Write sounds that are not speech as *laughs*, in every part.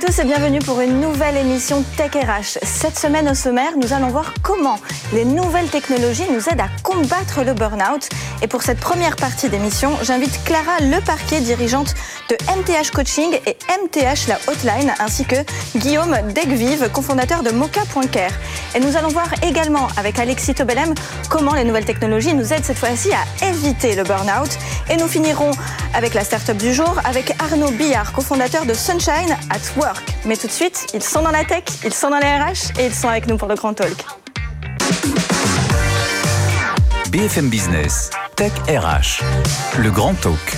Tous et bienvenue pour une nouvelle émission Tech RH. Cette semaine au sommaire, nous allons voir comment les nouvelles technologies nous aident à combattre le burn-out. Et pour cette première partie d'émission, j'invite Clara Leparquet, dirigeante de MTH Coaching et MTH La Hotline, ainsi que Guillaume Degvive, cofondateur de Mocha.care. Et nous allons voir également avec Alexis Tobelem comment les nouvelles technologies nous aident cette fois-ci à éviter le burn-out. Et nous finirons avec la start-up du jour, avec Arnaud Billard, cofondateur de Sunshine at Work. Mais tout de suite, ils sont dans la tech, ils sont dans les RH et ils sont avec nous pour le Grand Talk. BFM Business, Tech RH, le Grand Talk.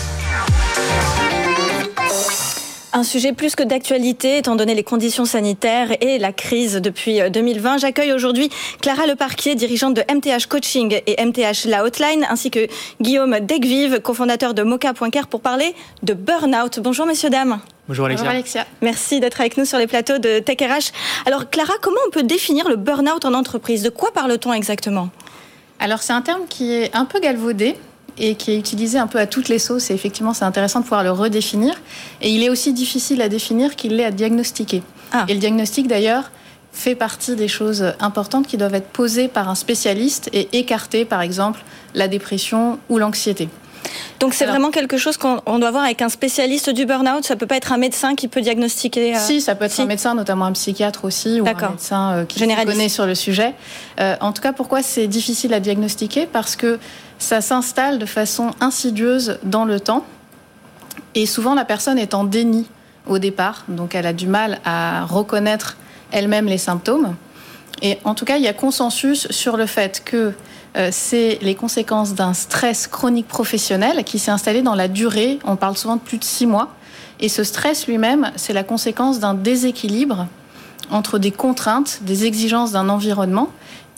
Un sujet plus que d'actualité, étant donné les conditions sanitaires et la crise depuis 2020. J'accueille aujourd'hui Clara Leparquier, dirigeante de MTH Coaching et MTH La Hotline, ainsi que Guillaume Degvive, cofondateur de Mocha.care, pour parler de burn-out. Bonjour, messieurs, dames. Bonjour Alexia. Bonjour Alexia. Merci d'être avec nous sur les plateaux de Tech RH. Alors, Clara, comment on peut définir le burn-out en entreprise? De quoi parle-t-on exactement? Alors, c'est un terme qui est un peu galvaudé et qui est utilisé un peu à toutes les sauces. Et effectivement, c'est intéressant de pouvoir le redéfinir. Et il est aussi difficile à définir qu'il l'est à diagnostiquer. Ah. Et le diagnostic, d'ailleurs, fait partie des choses importantes qui doivent être posées par un spécialiste et écarter, par exemple, la dépression ou l'anxiété. Donc c'est vraiment quelque chose qu'on doit voir avec un spécialiste du burn-out. Ça peut pas être un médecin qui peut diagnostiquer. Euh, si, ça peut être un médecin, notamment un psychiatre aussi, ou un médecin euh, qui connaît sur le sujet. Euh, en tout cas, pourquoi c'est difficile à diagnostiquer? Parce que ça s'installe de façon insidieuse dans le temps. Et souvent, la personne est en déni au départ, donc elle a du mal à reconnaître elle-même les symptômes. Et en tout cas, il y a consensus sur le fait que c'est les conséquences d'un stress chronique professionnel qui s'est installé dans la durée. On parle souvent de plus de six mois. Et ce stress lui-même, c'est la conséquence d'un déséquilibre entre des contraintes, des exigences d'un environnement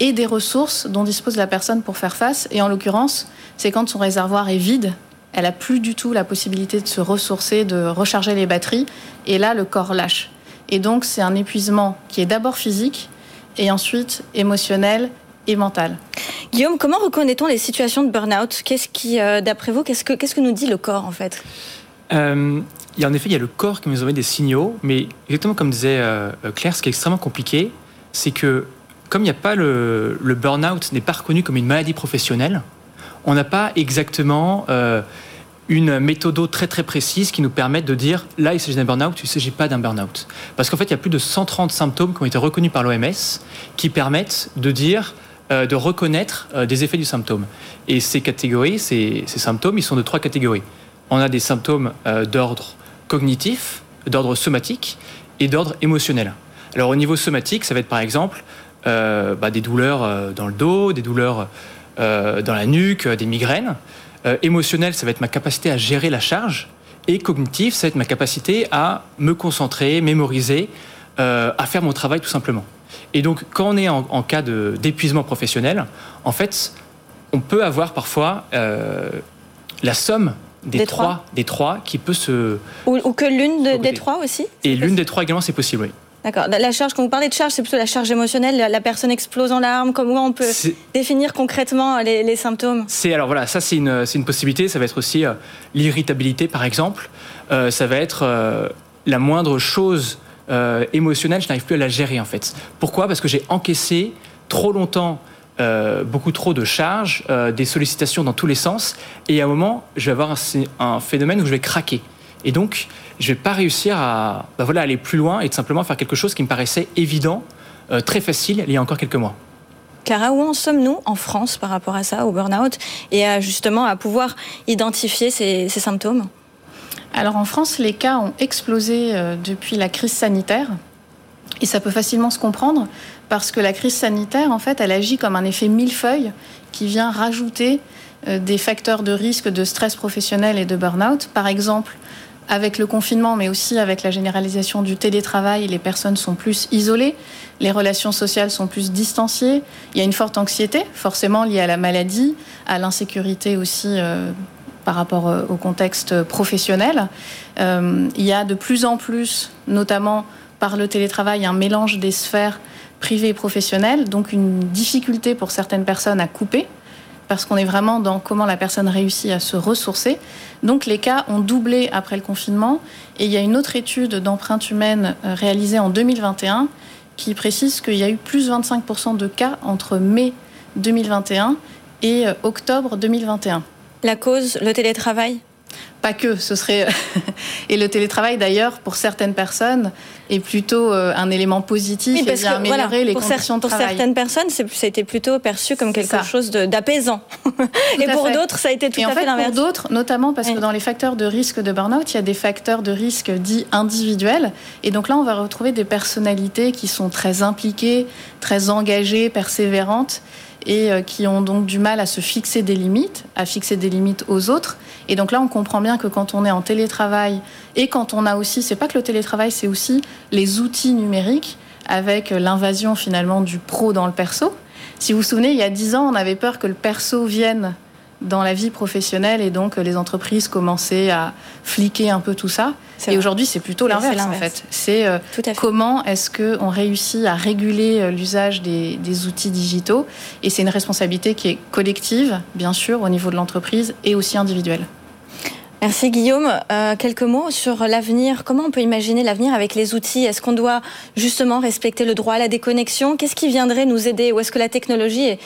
et des ressources dont dispose la personne pour faire face. Et en l'occurrence, c'est quand son réservoir est vide, elle a plus du tout la possibilité de se ressourcer, de recharger les batteries, et là, le corps lâche. Et donc, c'est un épuisement qui est d'abord physique et ensuite émotionnel et mental. Guillaume, comment reconnaît-on les situations de burn-out? Qu'est-ce qui, euh, d'après vous, qu'est-ce que, qu'est-ce que nous dit le corps en fait? Euh, a, En effet, il y a le corps qui nous envoie des signaux, mais exactement comme disait euh, Claire, ce qui est extrêmement compliqué, c'est que comme il n'y a pas le, le burn-out n'est pas reconnu comme une maladie professionnelle, on n'a pas exactement une méthode très très précise qui nous permette de dire là il s'agit d'un burn-out, il ne s'agit pas d'un burn-out. Parce qu'en fait il y a plus de 130 symptômes qui ont été reconnus par l'OMS qui permettent de dire euh, de reconnaître euh, des effets du symptôme. Et ces catégories, ces, symptômes, ils sont de trois catégories. On a des symptômes euh, d'ordre cognitif, d'ordre somatique et d'ordre émotionnel. Alors au niveau somatique, ça va être par exemple bah, des douleurs dans le dos, des douleurs dans la nuque, des migraines. émotionnel, ça va être ma capacité à gérer la charge. Et cognitif, ça va être ma capacité à me concentrer, mémoriser, à faire mon travail tout simplement. Et donc, quand on est en, cas d'épuisement professionnel, en fait, on peut avoir parfois euh, la somme des, trois, des trois qui peut se... Ou, que l'une des trois aussi Et l'une des trois également, c'est possible, oui. D'accord. La charge, quand vous parlez de charge, c'est plutôt la charge émotionnelle. La, personne explose en larmes. Comment on peut définir concrètement les, symptômes? C'est alors voilà, ça c'est une, une, possibilité. Ça va être aussi euh, l'irritabilité, par exemple. Euh, ça va être la moindre chose euh, émotionnelle, je n'arrive plus à la gérer en fait. Pourquoi? Parce que j'ai encaissé trop longtemps euh, beaucoup trop de charges, euh, des sollicitations dans tous les sens, et à un moment, je vais avoir un, phénomène où je vais craquer. Et donc, je vais pas réussir à bah voilà, aller plus loin et de simplement faire quelque chose qui me paraissait évident, très facile, il y a encore quelques mois. Clara, où en sommes-nous en France par rapport à ça, au burn-out, et à, justement à pouvoir identifier ces symptômes? Alors en France, les cas ont explosé euh, depuis la crise sanitaire. Et ça peut facilement se comprendre parce que la crise sanitaire, en fait, elle agit comme un effet millefeuille qui vient rajouter euh, des facteurs de risque de stress professionnel et de burn-out. Par exemple, avec le confinement, mais aussi avec la généralisation du télétravail, les personnes sont plus isolées, les relations sociales sont plus distanciées, il y a une forte anxiété, forcément liée à la maladie, à l'insécurité aussi euh, par rapport euh, au contexte professionnel. Euh, il y a de plus en plus, notamment par le télétravail, un mélange des sphères privées et professionnelles, donc une difficulté pour certaines personnes à couper. parce qu'on est vraiment dans comment la personne réussit à se ressourcer. Donc les cas ont doublé après le confinement. Et il y a une autre étude d'empreinte humaine euh, réalisée en 2021 qui précise qu'il y a eu plus de 25% de cas entre mai 2021 et euh, octobre 2021. La cause, le télétravail? Pas que, ce serait *laughs* et le télétravail d'ailleurs pour certaines personnes est plutôt euh, un élément positif et vient améliorer les conditions de travail. Pour certaines personnes, ça a été plutôt perçu comme quelque chose d'apaisant, et pour d'autres, ça a été tout à fait, l'inverse. Pour d'autres, notamment parce que dans les facteurs de risque de burn-out, il y a des facteurs de risque dits individuels, et donc là, on va retrouver des personnalités qui sont très impliquées, très engagées, persévérantes et euh, qui ont donc du mal à se fixer des limites, à fixer des limites aux autres. Et donc là, on comprend bien que quand on est en télétravail et quand on a aussi, c'est pas que le télétravail, c'est aussi les outils numériques avec l'invasion finalement du pro dans le perso. Si vous vous souvenez, il y a dix ans, on avait peur que le perso vienne dans la vie professionnelle et donc les entreprises commençaient à fliquer un peu tout ça. Et aujourd'hui, c'est plutôt l'inverse en fait. C'est euh, comment est-ce qu'on réussit à réguler euh, l'usage des, outils digitaux et c'est une responsabilité qui est collective, bien sûr, au niveau de l'entreprise et aussi individuelle. Merci Guillaume. Euh, quelques mots sur l'avenir. Comment on peut imaginer l'avenir avec les outils? Est-ce qu'on doit justement respecter le droit à la déconnexion? Qu'est-ce qui viendrait nous aider? Ou est-ce que la technologie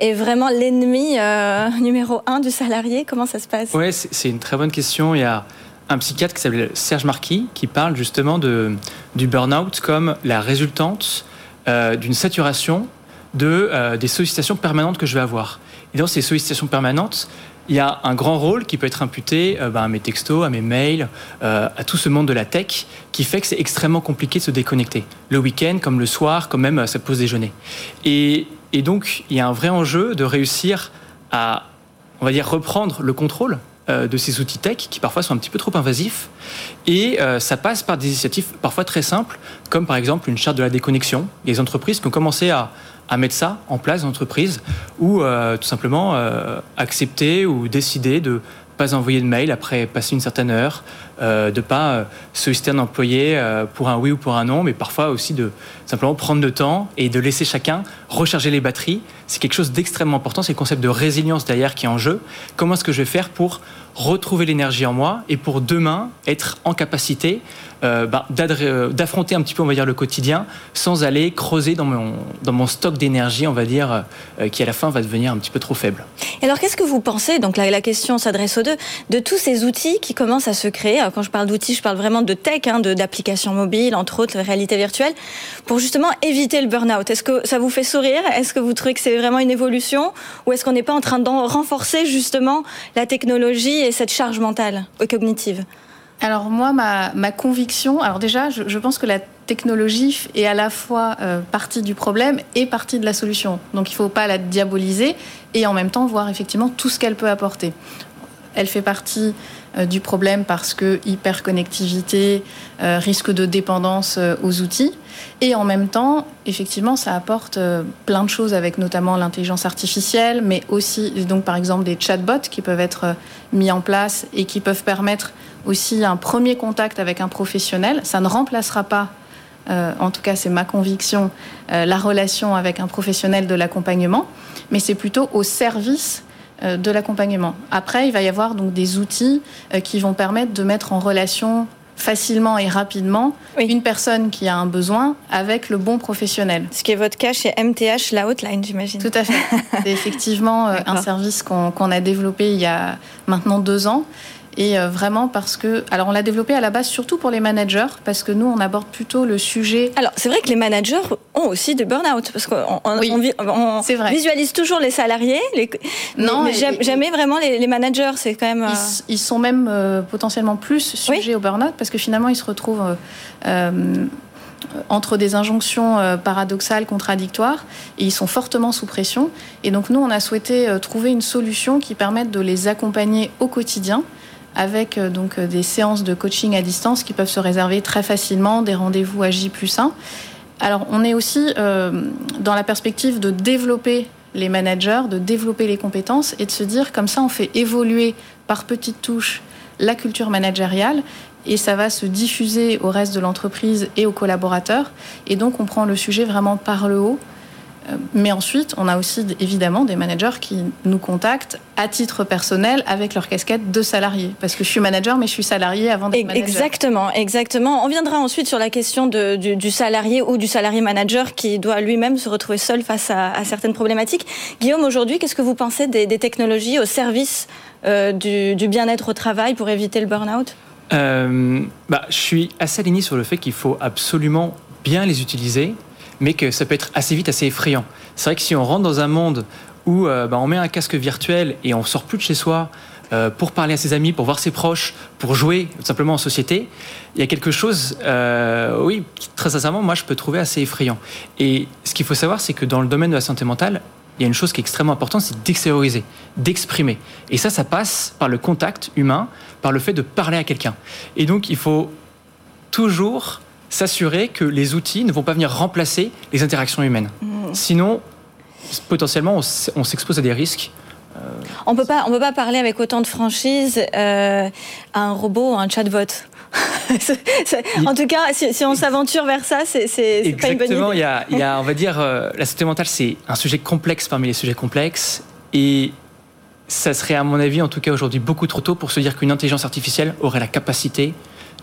est, vraiment l'ennemi euh, *laughs* numéro un du salarié? Comment ça se passe? Oui, c'est une très bonne question. Il y a un psychiatre qui s'appelle Serge Marquis qui parle justement du burn-out comme la résultante euh, d'une saturation de, des sollicitations permanentes que je vais avoir. Et dans ces sollicitations permanentes, il y a un grand rôle qui peut être imputé ben, à mes textos, à mes mails, à tout ce monde de la tech, qui fait que c'est extrêmement compliqué de se déconnecter. Le week-end, comme le soir, comme même à sa pause déjeuner. Et et donc, il y a un vrai enjeu de réussir à, on va dire, reprendre le contrôle euh, de ces outils tech qui parfois sont un petit peu trop invasifs. Et euh, ça passe par des initiatives parfois très simples, comme par exemple une charte de la déconnexion. Des entreprises qui ont commencé à, mettre ça en place dans l'entreprise, ou euh, tout simplement accepter ou décider de pas envoyer de mail après passer une certaine heure, euh, de pas euh, solliciter un employé euh, pour un oui ou pour un non, mais parfois aussi de simplement prendre le temps et de laisser chacun recharger les batteries. C'est quelque chose d'extrêmement important, c'est le concept de résilience derrière qui est en jeu. Comment est-ce que je vais faire pour retrouver l'énergie en moi et pour demain être en capacité euh, bah, euh, d'affronter un petit peu, on va dire, le quotidien sans aller creuser dans mon, dans mon stock d'énergie, on va dire, euh, qui à la fin va devenir un petit peu trop faible. Et alors, qu'est-ce que vous pensez, donc la, question s'adresse aux deux, de tous ces outils qui commencent à se créer? Quand je parle d'outils, je parle vraiment de tech, hein, d'applications mobiles, entre autres, réalité virtuelle, justement éviter le burn-out. Est-ce que ça vous fait sourire? Est-ce que vous trouvez que c'est vraiment une évolution? Ou est-ce qu'on n'est pas en train de renforcer justement la technologie et cette charge mentale et cognitive? Alors moi, ma, conviction, alors déjà, je, pense que la technologie est à la fois euh, partie du problème et partie de la solution. Donc il ne faut pas la diaboliser et en même temps voir effectivement tout ce qu'elle peut apporter. Elle fait partie du problème parce que hyperconnectivité, euh, risque de dépendance aux outils. Et en même temps, effectivement, ça apporte plein de choses avec notamment l'intelligence artificielle, mais aussi donc par exemple des chatbots qui peuvent être mis en place et qui peuvent permettre aussi un premier contact avec un professionnel. Ça ne remplacera pas, euh, en tout cas c'est ma conviction, euh, la relation avec un professionnel de l'accompagnement, mais c'est plutôt au service euh, de l'accompagnement. Après, il va y avoir donc des outils qui vont permettre de mettre en relation facilement et rapidement une personne qui a un besoin avec le bon professionnel. Ce qui est votre cas chez MTH, la hotline, j'imagine. Tout à fait. *laughs* C'est effectivement un service qu'on a développé il y a maintenant deux ans et euh, vraiment parce que, alors on l'a développé à la base surtout pour les managers, parce que nous on aborde plutôt le sujet. Alors c'est vrai que les managers ont aussi de burn-out, parce qu'on on, visualise toujours les salariés, les... non, mais, jamais vraiment les, managers, c'est quand même. Euh, ils, sont même euh, potentiellement plus sujets au burn-out, parce que finalement ils se retrouvent. entre des injonctions paradoxales, contradictoires, et ils sont fortement sous pression. Et donc nous, on a souhaité trouver une solution qui permette de les accompagner au quotidien, avec euh, donc euh, des séances de coaching à distance qui peuvent se réserver très facilement, des rendez-vous à J plus 1. Alors on est aussi euh, dans la perspective de développer les managers, de développer les compétences et de se dire comme ça on fait évoluer par petites touches la culture managériale et ça va se diffuser au reste de l'entreprise et aux collaborateurs. Et donc on prend le sujet vraiment par le haut mais ensuite, on a aussi évidemment des managers qui nous contactent à titre personnel avec leur casquette de salarié. Parce que je suis manager, mais je suis salarié avant d'être manager. Exactement, exactement. On viendra ensuite sur la question du, salarié ou du salarié manager qui doit lui-même se retrouver seul face à, certaines problématiques. Guillaume, aujourd'hui, qu'est-ce que vous pensez des, technologies au service euh, du, bien-être au travail pour éviter le burn-out? Euh, bah, Je suis assez aligné sur le fait qu'il faut absolument bien les utiliser mais que ça peut être assez vite assez effrayant. C'est vrai que si on rentre dans un monde où euh, bah, on met un casque virtuel et on sort plus de chez soi euh, pour parler à ses amis, pour voir ses proches, pour jouer tout simplement en société, il y a quelque chose, euh, oui, très sincèrement, moi je peux trouver assez effrayant. Et ce qu'il faut savoir, c'est que dans le domaine de la santé mentale, il y a une chose qui est extrêmement importante, c'est d'extérioriser, d'exprimer. Et ça, ça passe par le contact humain, par le fait de parler à quelqu'un. Et donc, il faut toujours s'assurer que les outils ne vont pas venir remplacer les interactions humaines. Mmh. Sinon, potentiellement, on s'expose à des risques. Euh, on peut pas, on peut pas parler avec autant de franchise euh, à un robot ou à un chatbot. *laughs* en tout cas, si, on s'aventure vers ça, c'est pas une bonne idée. Il y a, il y a on va dire, euh, la santé mentale, c'est un sujet complexe parmi les sujets complexes, et ça serait, à mon avis, en tout cas aujourd'hui, beaucoup trop tôt pour se dire qu'une intelligence artificielle aurait la capacité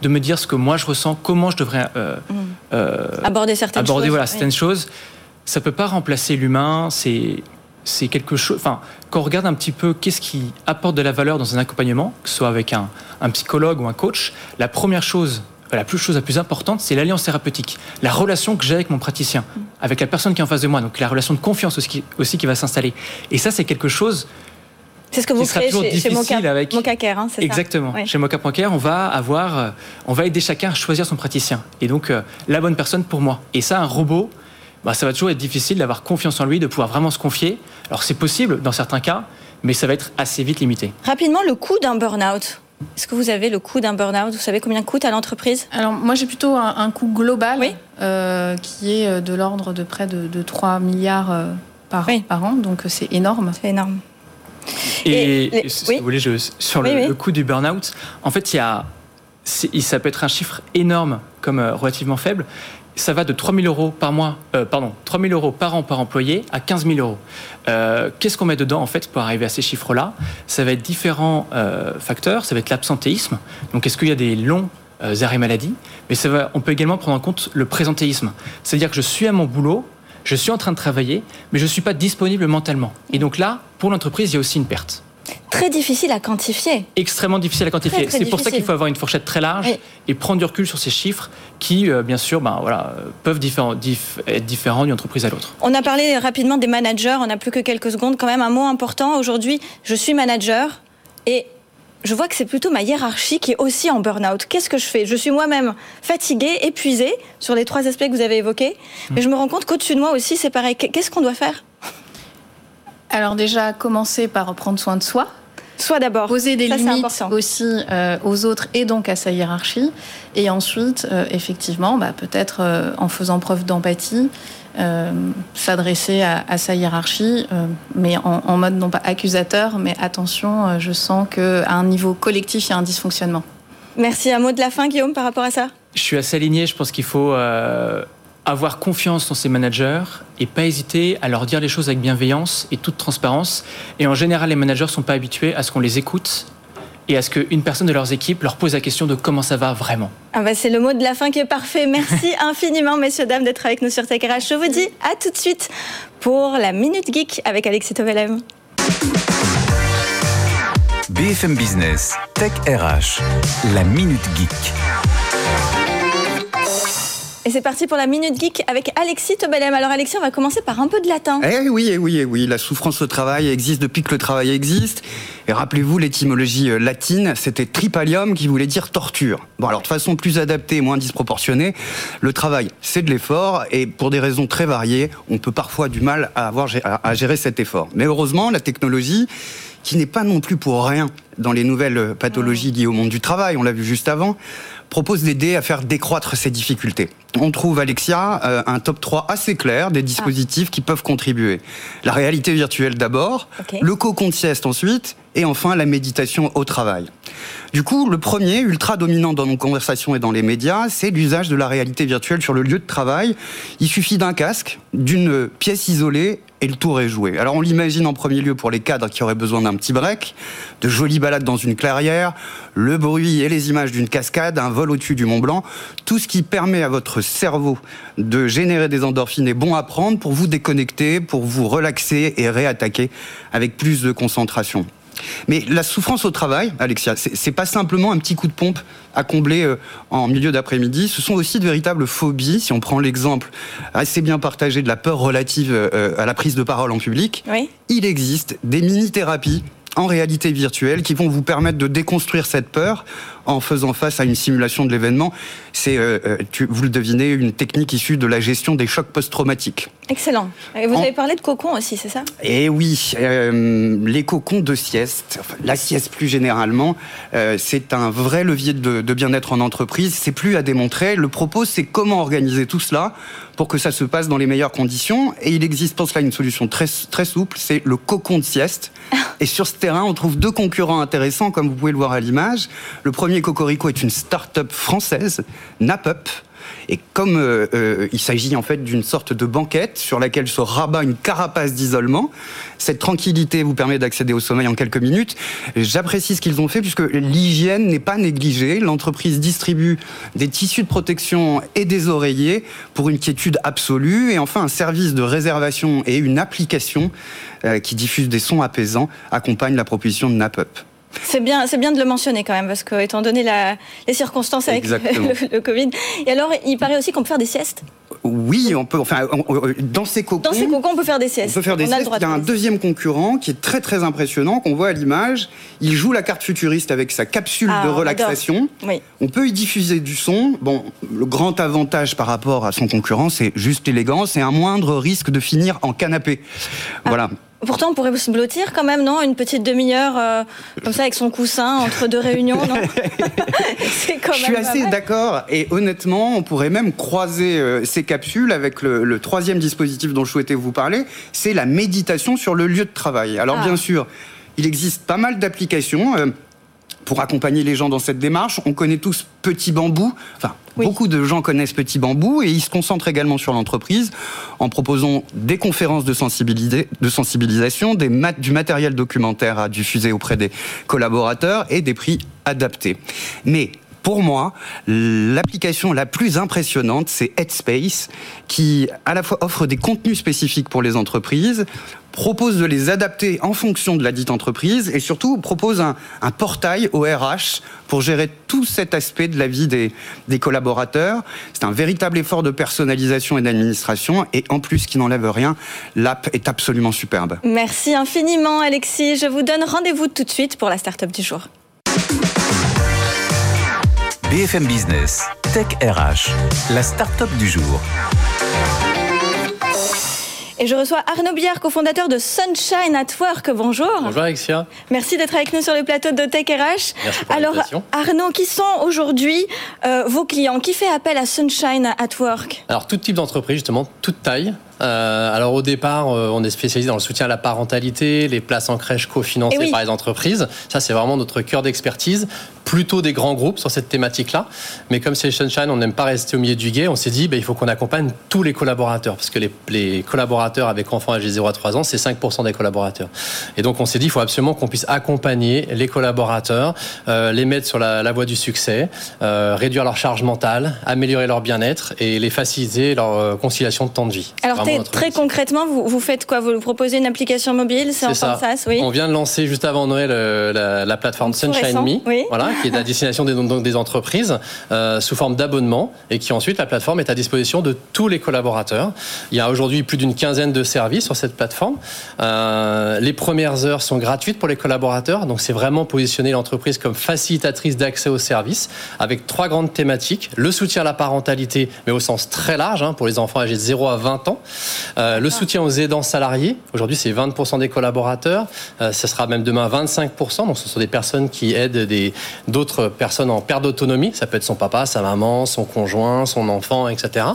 de me dire ce que moi je ressens, comment je devrais euh, mm. euh, aborder certaines aborder, choses. Voilà, certaines choses. Ça peut pas remplacer l'humain. C'est c'est quelque chose. Enfin, quand on regarde un petit peu qu'est-ce qui apporte de la valeur dans un accompagnement, que ce soit avec un, un psychologue ou un coach, la première chose la plus chose la plus importante, c'est l'alliance thérapeutique, la relation que j'ai avec mon praticien, mm. avec la personne qui est en face de moi, donc la relation de confiance aussi, aussi qui va s'installer. Et ça, c'est quelque chose c'est ce que vous créez chez, chez avec... hein, c'est Exactement. Chez Mocha.care, on va avoir, euh, on va aider chacun à choisir son praticien. Et donc, euh, la bonne personne pour moi. Et ça, un robot, bah, ça va toujours être difficile d'avoir confiance en lui, de pouvoir vraiment se confier. Alors, c'est possible dans certains cas, mais ça va être assez vite limité. Rapidement, le coût d'un burn-out est-ce que vous avez le coût d'un burn-out? Vous savez combien coûte à l'entreprise? Alors moi j'ai plutôt un, coût global euh, qui est de l'ordre de près de, 3 milliards par, par an, donc c'est énorme. C'est énorme. Et, si vous voulez, je, sur le, coût du burn-out, en fait, il y a, ça peut être un chiffre énorme comme euh, relativement faible. Ça va de 3 000 euros par mois, euh, pardon, 3 000 euros par an par employé à 15 000 euros. Euh, qu'est-ce qu'on met dedans en fait pour arriver à ces chiffres-là? Ça va être différents facteurs. Ça va être l'absentéisme. Donc, est-ce qu'il y a des longs arrêts maladie? Mais ça va, on peut également prendre en compte le présentéisme. C'est-à-dire que je suis à mon boulot, je suis en train de travailler, mais je ne suis pas disponible mentalement. Et donc là, pour l'entreprise, il y a aussi une perte. Très difficile à quantifier. Extrêmement difficile à quantifier. C'est pour ça qu'il faut avoir une fourchette très large et prendre du recul sur ces chiffres qui, euh, bien sûr, ben, voilà, peuvent être différents d'une entreprise à l'autre. On a parlé rapidement des managers, on n'a plus que quelques secondes. Quand même, un mot important. Aujourd'hui, je suis manager et je vois que c'est plutôt ma hiérarchie qui est aussi en burn-out. Qu'est-ce que je fais? Je suis moi-même fatiguée, épuisée sur les trois aspects que vous avez évoqués, mais je me rends compte qu'au-dessus de moi aussi, c'est pareil. Qu'est-ce qu'on doit faire? Alors déjà, commencer par prendre soin de soi. Soit d'abord. Poser des limites aussi euh, aux autres et donc à sa hiérarchie. Et ensuite, euh, effectivement, bah, peut-être euh, en faisant preuve d'empathie, euh, s'adresser à, sa hiérarchie, euh, mais en, mode non pas accusateur, mais attention, euh, je sens qu'à un niveau collectif, il y a un dysfonctionnement. Merci. Un mot de la fin, Guillaume, par rapport à ça? Je suis assez aligné. Je pense qu'il faut avoir confiance en ses managers et pas hésiter à leur dire les choses avec bienveillance et toute transparence. Et en général, les managers ne sont pas habitués à ce qu'on les écoute et à ce qu'une personne de leurs équipes leur pose la question de comment ça va vraiment. Ah bah c'est le mot de la fin qui est parfait. Merci *laughs* infiniment, messieurs, dames, d'être avec nous sur Tech RH. Je vous dis à tout de suite pour la Minute Geek avec Alexis Tovelem. BFM Business, Tech RH, la Minute Geek. Et c'est parti pour la Minute Geek avec Alexis Tobelem. Alors Alexis, on va commencer par un peu de latin. Eh oui, eh oui, eh oui. La souffrance au travail existe depuis que le travail existe. Et rappelez-vous, l'étymologie euh, latine, c'était tripalium qui voulait dire torture. Bon, alors de façon plus adaptée, moins disproportionnée, le travail, c'est de l'effort. Et pour des raisons très variées, on peut parfois du mal à, avoir, à gérer cet effort. Mais heureusement, la technologie qui n'est pas non plus pour rien dans les nouvelles pathologies liées au monde du travail, on l'a vu juste avant, propose d'aider à faire décroître ces difficultés. On trouve, Alexia, euh, un top 3 assez clair des dispositifs qui peuvent contribuer. La réalité virtuelle d'abord, le cocon de sieste ensuite, et enfin la méditation au travail. Du coup, le premier, ultra dominant dans nos conversations et dans les médias, c'est l'usage de la réalité virtuelle sur le lieu de travail. Il suffit d'un casque, d'une pièce isolée et le tour est joué. Alors on l'imagine en premier lieu pour les cadres qui auraient besoin d'un petit break, de jolies balades dans une clairière, le bruit et les images d'une cascade, un vol au-dessus du Mont Blanc, tout ce qui permet à votre cerveau de générer des endorphines est bon à prendre pour vous déconnecter, pour vous relaxer et réattaquer avec plus de concentration. Mais la souffrance au travail, Alexia, c'est pas simplement un petit coup de pompe à combler euh, en milieu d'après-midi. Ce sont aussi de véritables phobies. Si on prend l'exemple assez bien partagé de la peur relative euh, à la prise de parole en public, il existe des mini-thérapies en réalité virtuelle qui vont vous permettre de déconstruire cette peur en faisant face à une simulation de l'événement. C'est, euh, euh, vous le devinez, une technique issue de la gestion des chocs post-traumatiques. Excellent. Et vous avez parlé de cocon aussi, c'est ça? Eh oui, euh, les cocons de sieste, la sieste plus généralement, c'est un vrai levier de, de bien-être en entreprise. C'est plus à démontrer. Le propos, c'est comment organiser tout cela pour que ça se passe dans les meilleures conditions. Et il existe pour cela une solution très, très souple, c'est le cocon de sieste. Et sur ce terrain, on trouve deux concurrents intéressants, comme vous pouvez le voir à l'image. Le premier Cocorico est une start-up française, NapUp, et comme euh, euh, il s'agit en fait d'une sorte de banquette sur laquelle se rabat une carapace d'isolement, cette tranquillité vous permet d'accéder au sommeil en quelques minutes. J'apprécie ce qu'ils ont fait puisque l'hygiène n'est pas négligée. L'entreprise distribue des tissus de protection et des oreillers pour une quiétude absolue. Et enfin, un service de réservation et une application euh, qui diffuse des sons apaisants accompagnent la proposition de NapUp. C'est bien, c'est bien de le mentionner quand même, parce que étant donné les circonstances avec *laughs* le, Covid. Et alors, il paraît aussi qu'on peut faire des siestes? Oui, on peut. Enfin, dans ces cocons. Dans ces cocons, on peut faire des siestes. On peut faire des siestes. Il y a un deuxième concurrent qui est très très impressionnant qu'on voit à l'image. Il joue la carte futuriste avec sa capsule de ah, relaxation. Oui. On peut y diffuser du son. Bon, le grand avantage par rapport à son concurrent, c'est juste l'élégance et un moindre risque de finir en canapé. Ah. Voilà. Pourtant, on pourrait se blottir quand même, non? Une petite demi-heure, euh, comme ça, avec son coussin, entre deux réunions, non? *laughs* Je suis assez d'accord. Et honnêtement, on pourrait même croiser euh, ces capsules avec le, troisième dispositif dont je souhaitais vous parler, c'est la méditation sur le lieu de travail. Alors, ah. bien sûr, il existe pas mal d'applications. Euh, pour accompagner les gens dans cette démarche. On connaît tous Petit Bambou. Enfin, beaucoup de gens connaissent Petit Bambou et ils se concentrent également sur l'entreprise en proposant des conférences de, de sensibilisation, des du matériel documentaire à diffuser auprès des collaborateurs et des prix adaptés. Mais pour moi, l'application la plus impressionnante, c'est Headspace, qui à la fois offre des contenus spécifiques pour les entreprises, propose de les adapter en fonction de la dite entreprise et surtout propose un, portail au RH pour gérer tout cet aspect de la vie des, des collaborateurs. C'est un véritable effort de personnalisation et d'administration et en plus, qui n'enlève rien, l'app est absolument superbe. Merci infiniment Alexis. Je vous donne rendez-vous tout de suite pour la start-up du jour. BFM Business, Tech RH, la start-up du jour. Et je reçois Arnaud Biard, cofondateur de Sunshine at Work. Bonjour. Bonjour Alexia. Merci d'être avec nous sur le plateau de Tech RH. Merci pour Alors Arnaud, qui sont aujourd'hui euh, vos clients? Qui fait appel à Sunshine at Work? Alors tout type d'entreprise, justement, toute taille. Euh, alors au départ, euh, on est spécialisé dans le soutien à la parentalité, les places en crèche cofinancées eh par les entreprises. Ça, c'est vraiment notre cœur d'expertise. Plutôt des grands groupes sur cette thématique-là. Mais comme c'est Sunshine, on n'aime pas rester au milieu du guet. On s'est dit, bah, il faut qu'on accompagne tous les collaborateurs. Parce que les, collaborateurs avec enfants âgés 0 à 3 ans, c'est 5% des collaborateurs. Et donc on s'est dit, il faut absolument qu'on puisse accompagner les collaborateurs, euh, les mettre sur la, voie du succès, réduire leur charge mentale, améliorer leur bien-être et les faciliter leur conciliation de temps de vie. Alors très concrètement, vous, faites quoi? Vous proposez une application mobile C'est en ça. oui. On vient de lancer juste avant Noël euh, la, plateforme Sunshine Me, voilà, qui est *laughs* à destination des, donc, des entreprises euh, sous forme d'abonnement et qui ensuite la plateforme est à disposition de tous les collaborateurs. Il y a aujourd'hui plus d'une quinzaine de services sur cette plateforme. Euh, les premières heures sont gratuites pour les collaborateurs, donc c'est vraiment positionner l'entreprise comme facilitatrice d'accès aux services avec trois grandes thématiques le soutien à la parentalité, mais au sens très large hein, pour les enfants âgés de 0 à 20 ans. Euh, le soutien aux aidants salariés, aujourd'hui c'est 20% des collaborateurs, euh, ce sera même demain 25%, donc ce sont des personnes qui aident d'autres personnes en perte d'autonomie, ça peut être son papa, sa maman, son conjoint, son enfant, etc.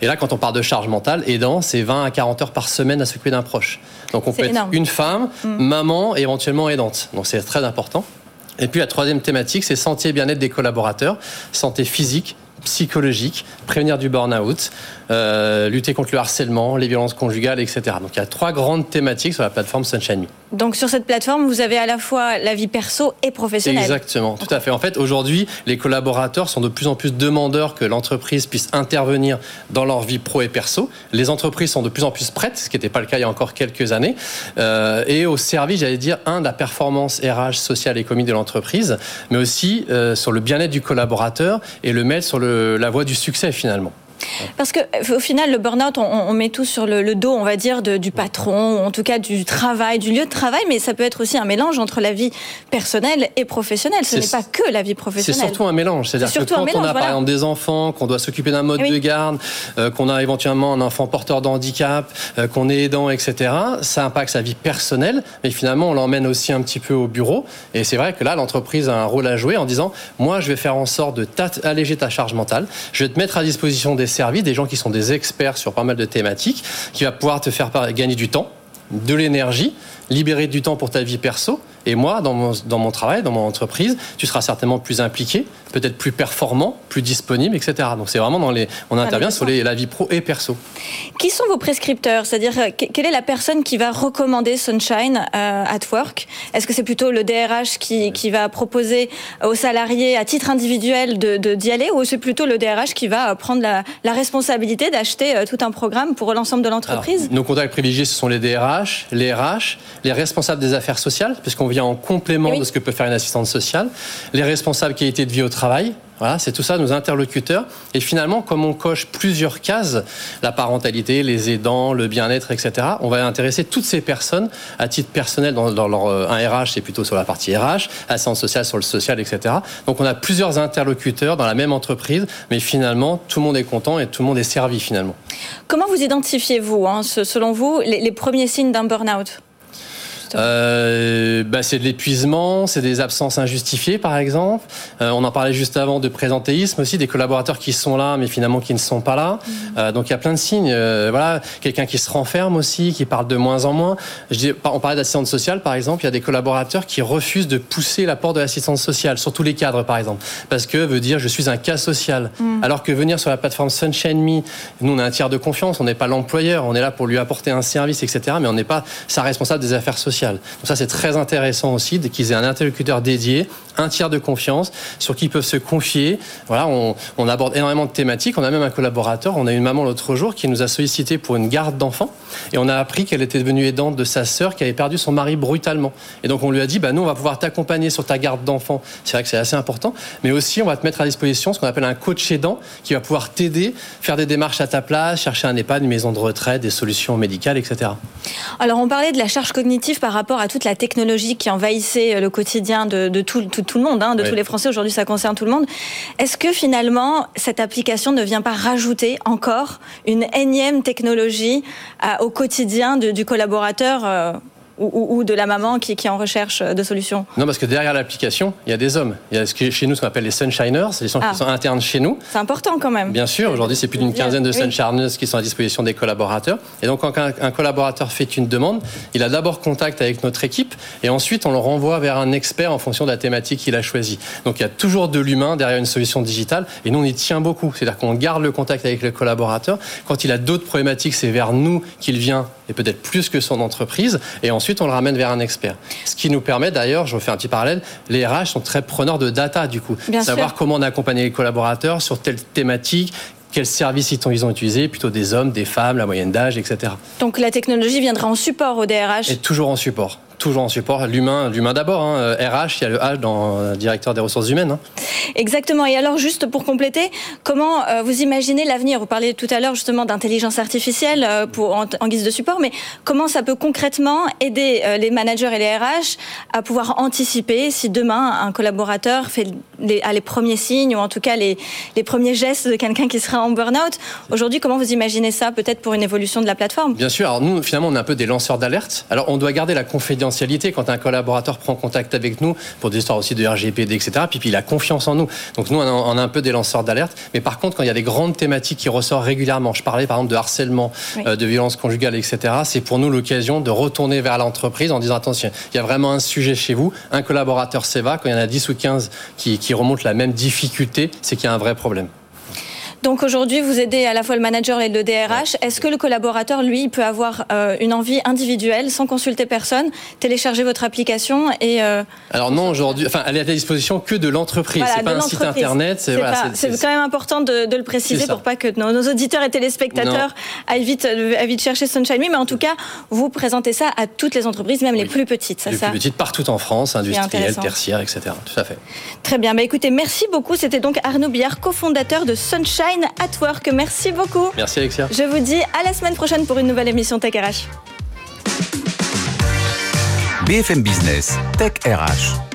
Et là, quand on parle de charge mentale, aidant, c'est 20 à 40 heures par semaine à s'occuper d'un proche. Donc on peut être une femme, mm. maman et éventuellement aidante. Donc c'est très important. Et puis la troisième thématique, c'est santé et bien-être des collaborateurs, santé physique, psychologique, prévenir du burn-out, euh, lutter contre le harcèlement, les violences conjugales, etc. Donc il y a trois grandes thématiques sur la plateforme Sunshine Me. Donc sur cette plateforme, vous avez à la fois la vie perso et professionnelle. Exactement, tout à fait. En fait, aujourd'hui, les collaborateurs sont de plus en plus demandeurs que l'entreprise puisse intervenir dans leur vie pro et perso. Les entreprises sont de plus en plus prêtes, ce qui n'était pas le cas il y a encore quelques années, euh, et au service, j'allais dire, un, de la performance RH sociale et économique de l'entreprise, mais aussi euh, sur le bien-être du collaborateur et le mettre sur le, la voie du succès finalement. Parce que au final, le burn-out, on, met tout sur le, dos, on va dire, du patron, ou en tout cas du travail, du lieu de travail, mais ça peut être aussi un mélange entre la vie personnelle et professionnelle. Ce n'est pas que la vie professionnelle. C'est surtout un mélange. C'est-à-dire que quand on a par exemple des enfants, qu'on doit s'occuper d'un mode de garde, euh, qu'on a éventuellement un enfant porteur de handicap, euh, qu'on est aidant, etc., ça impacte sa vie personnelle, mais finalement, on l'emmène aussi un petit peu au bureau. Et c'est vrai que là, l'entreprise a un rôle à jouer en disant, moi, je vais faire en sorte de alléger ta charge mentale, je vais te mettre à disposition des services, des gens qui sont des experts sur pas mal de thématiques, qui va pouvoir te faire gagner du temps, de l'énergie, libérer du temps pour ta vie perso. Et moi, dans mon, dans mon travail, dans mon entreprise, tu seras certainement plus impliqué, peut-être plus performant, plus disponible, etc. Donc c'est vraiment dans les, on intervient sur les, la vie pro et perso. Qui sont vos prescripteurs? C'est-à-dire euh, quelle est la personne qui va recommander Sunshine euh, at Work? Est-ce que c'est plutôt le DRH qui, qui, va proposer aux salariés à titre individuel de d'y aller, ou c'est plutôt le DRH qui va prendre la, la responsabilité d'acheter euh, tout un programme pour l'ensemble de l'entreprise? Nos contacts privilégiés, ce sont les DRH, les RH, les responsables des affaires sociales, puisqu'on vient en complément de ce que peut faire une assistante sociale, les responsables qualité de vie au travail, voilà, c'est tout ça nos interlocuteurs. Et finalement, comme on coche plusieurs cases, la parentalité, les aidants, le bien-être, etc., on va intéresser toutes ces personnes à titre personnel dans, leur euh, un RH, c'est plutôt sur la partie RH, assistance sociale sur le social, etc. Donc on a plusieurs interlocuteurs dans la même entreprise, mais finalement tout le monde est content et tout le monde est servi finalement. Comment vous identifiez-vous, hein, selon vous, les premiers signes d'un burn-out? Euh, bah, C'est de l'épuisement, c'est des absences injustifiées par exemple. Euh, on en parlait juste avant de présentéisme aussi, des collaborateurs qui sont là mais finalement qui ne sont pas là. Mm. Euh, donc il y a plein de signes. Euh, voilà, quelqu'un qui se renferme aussi, qui parle de moins en moins. Je dis, on parlait d'assistante sociale par exemple, il y a des collaborateurs qui refusent de pousser l'apport de l'assistance sociale, surtout les cadres par exemple, parce que veut dire je suis un cas social. Mm. Alors que venir sur la plateforme Sunshine Me, nous on a un tiers de confiance, on n'est pas l'employeur, on est là pour lui apporter un service, etc. Mais on n'est pas sa responsable des affaires sociales. Donc ça, c'est très intéressant aussi qu'ils aient un interlocuteur dédié, un tiers de confiance, sur qui ils peuvent se confier. Voilà, on, aborde énormément de thématiques. On a même un collaborateur, on a une maman l'autre jour qui nous a sollicité pour une garde d'enfants, et on a appris qu'elle était devenue aidante de sa sœur qui avait perdu son mari brutalement. Et donc on lui a dit, bah nous, on va pouvoir t'accompagner sur ta garde d'enfants. C'est vrai que c'est assez important, mais aussi on va te mettre à disposition ce qu'on appelle un coach aidant qui va pouvoir t'aider, faire des démarches à ta place, chercher un EHPAD, une maison de retraite, des solutions médicales, etc. Alors on parlait de la charge cognitive par rapport à toute la technologie qui envahissait euh, le quotidien de, tout, tout, le monde, hein, de tous les Français. Aujourd'hui, ça concerne tout le monde. Est-ce que finalement, cette application ne vient pas rajouter encore une énième technologie euh, au quotidien du collaborateur euh, ou, de la maman qui, est en recherche de solutions Non, parce que derrière l'application, il y a des hommes. Il y a ce qui chez nous ce qu'on appelle les sunshiners, les gens qui ah. sont internes chez nous. C'est important quand même. Bien sûr, aujourd'hui c'est plus d'une quinzaine de sunshiners qui sont à disposition des collaborateurs. Et donc quand un, collaborateur fait une demande, il a d'abord contact avec notre équipe et ensuite on le renvoie vers un expert en fonction de la thématique qu'il a choisie. Donc il y a toujours de l'humain derrière une solution digitale et nous on y tient beaucoup. C'est-à-dire qu'on garde le contact avec le collaborateur. Quand il a d'autres problématiques, c'est vers nous qu'il vient et peut-être plus que son entreprise. Et ensuite, on le ramène vers un expert. Ce qui nous permet d'ailleurs, je refais un petit parallèle, les RH sont très preneurs de data du coup. Savoir comment on a accompagné les collaborateurs sur telle thématique, quels services ils ont utilisés, plutôt des hommes, des femmes, la moyenne d'âge, etc. Donc la technologie viendra en support au DRH Et toujours en support. Toujours en support. L'humain, l'humain d'abord. Hein. RH, il y a le H dans directeur des ressources humaines. Hein. Exactement. Et alors, juste pour compléter, comment vous imaginez l'avenir? Vous parliez tout à l'heure justement d'intelligence artificielle pour, en, guise de support, mais comment ça peut concrètement aider les managers et les RH à pouvoir anticiper si demain un collaborateur fait les, a les premiers signes ou en tout cas les, les premiers gestes de quelqu'un qui sera en burn-out? Aujourd'hui, comment vous imaginez ça peut-être pour une évolution de la plateforme? Bien sûr. Alors nous, finalement, on est un peu des lanceurs d'alerte. Alors on doit garder la confidentialité quand un collaborateur prend contact avec nous pour des histoires aussi de RGPD, etc. Puis, puis il a confiance en nous. Donc nous, on a un peu des lanceurs d'alerte. Mais par contre, quand il y a des grandes thématiques qui ressortent régulièrement, je parlais par exemple de harcèlement, euh, de violence conjugale, etc. C'est pour nous l'occasion de retourner vers l'entreprise en disant attention, il y a vraiment un sujet chez vous. Un collaborateur s'éva. Quand il y en a 10 ou 15 qui, qui remontent la même difficulté, c'est qu'il y a un vrai problème. Donc aujourd'hui, vous aidez à la fois le manager et le DRH. Est-ce que le collaborateur, lui, peut avoir euh, une envie individuelle, sans consulter personne, télécharger votre application et... Euh, Alors non, aujourd'hui, enfin, elle est à la disposition que de l'entreprise. c'est pas un site internet. C'est voilà, quand même important de, le préciser pour pas que nos, auditeurs et téléspectateurs aillent vite, vite, chercher Sunshine Me. Mais en tout cas, vous présentez ça à toutes les entreprises, même les plus petites. Ça, les plus petites partout en France, industrielles, tertiaires, etc. Tout à fait. Très bien. Bah, écoutez, merci beaucoup. C'était donc Arnaud Billard, cofondateur de Sunshine at Work. Merci beaucoup. Merci Alexia. Je vous dis à la semaine prochaine pour une nouvelle émission Tech RH. BFM Business, Tech RH.